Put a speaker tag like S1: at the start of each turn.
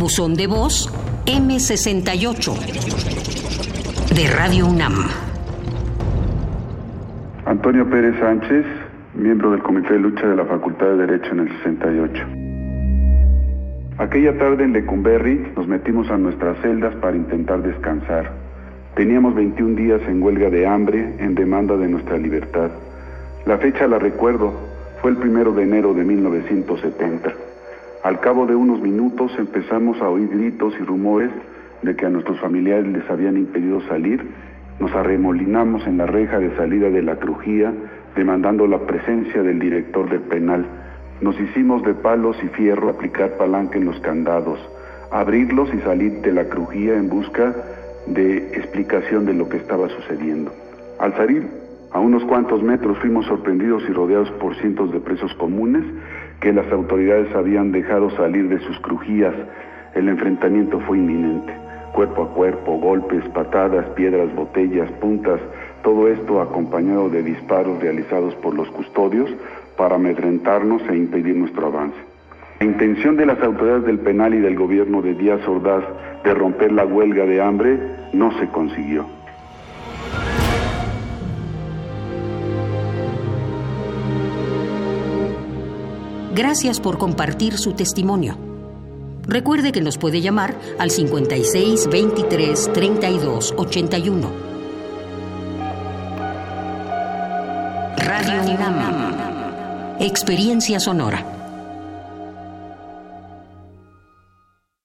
S1: Buzón de voz M68 de Radio UNAM.
S2: Antonio Pérez Sánchez, miembro del Comité de Lucha de la Facultad de Derecho en el 68. Aquella tarde en Lecumberri nos metimos a nuestras celdas para intentar descansar. Teníamos 21 días en huelga de hambre en demanda de nuestra libertad. La fecha la recuerdo, fue el primero de enero de 1970. Al cabo de unos minutos empezamos a oír gritos y rumores de que a nuestros familiares les habían impedido salir. Nos arremolinamos en la reja de salida de la crujía, demandando la presencia del director del penal. Nos hicimos de palos y fierro aplicar palanca en los candados, abrirlos y salir de la crujía en busca de explicación de lo que estaba sucediendo. Al salir a unos cuantos metros fuimos sorprendidos y rodeados por cientos de presos comunes que las autoridades habían dejado salir de sus crujías. El enfrentamiento fue inminente. Cuerpo a cuerpo, golpes, patadas, piedras, botellas, puntas, todo esto acompañado de disparos realizados por los custodios para amedrentarnos e impedir nuestro avance. La intención de las autoridades del penal y del gobierno de Díaz Ordaz de romper la huelga de hambre no se consiguió.
S1: Gracias por compartir su testimonio. Recuerde que nos puede llamar al 56 23 32 81. Radio UNAM. Experiencia sonora.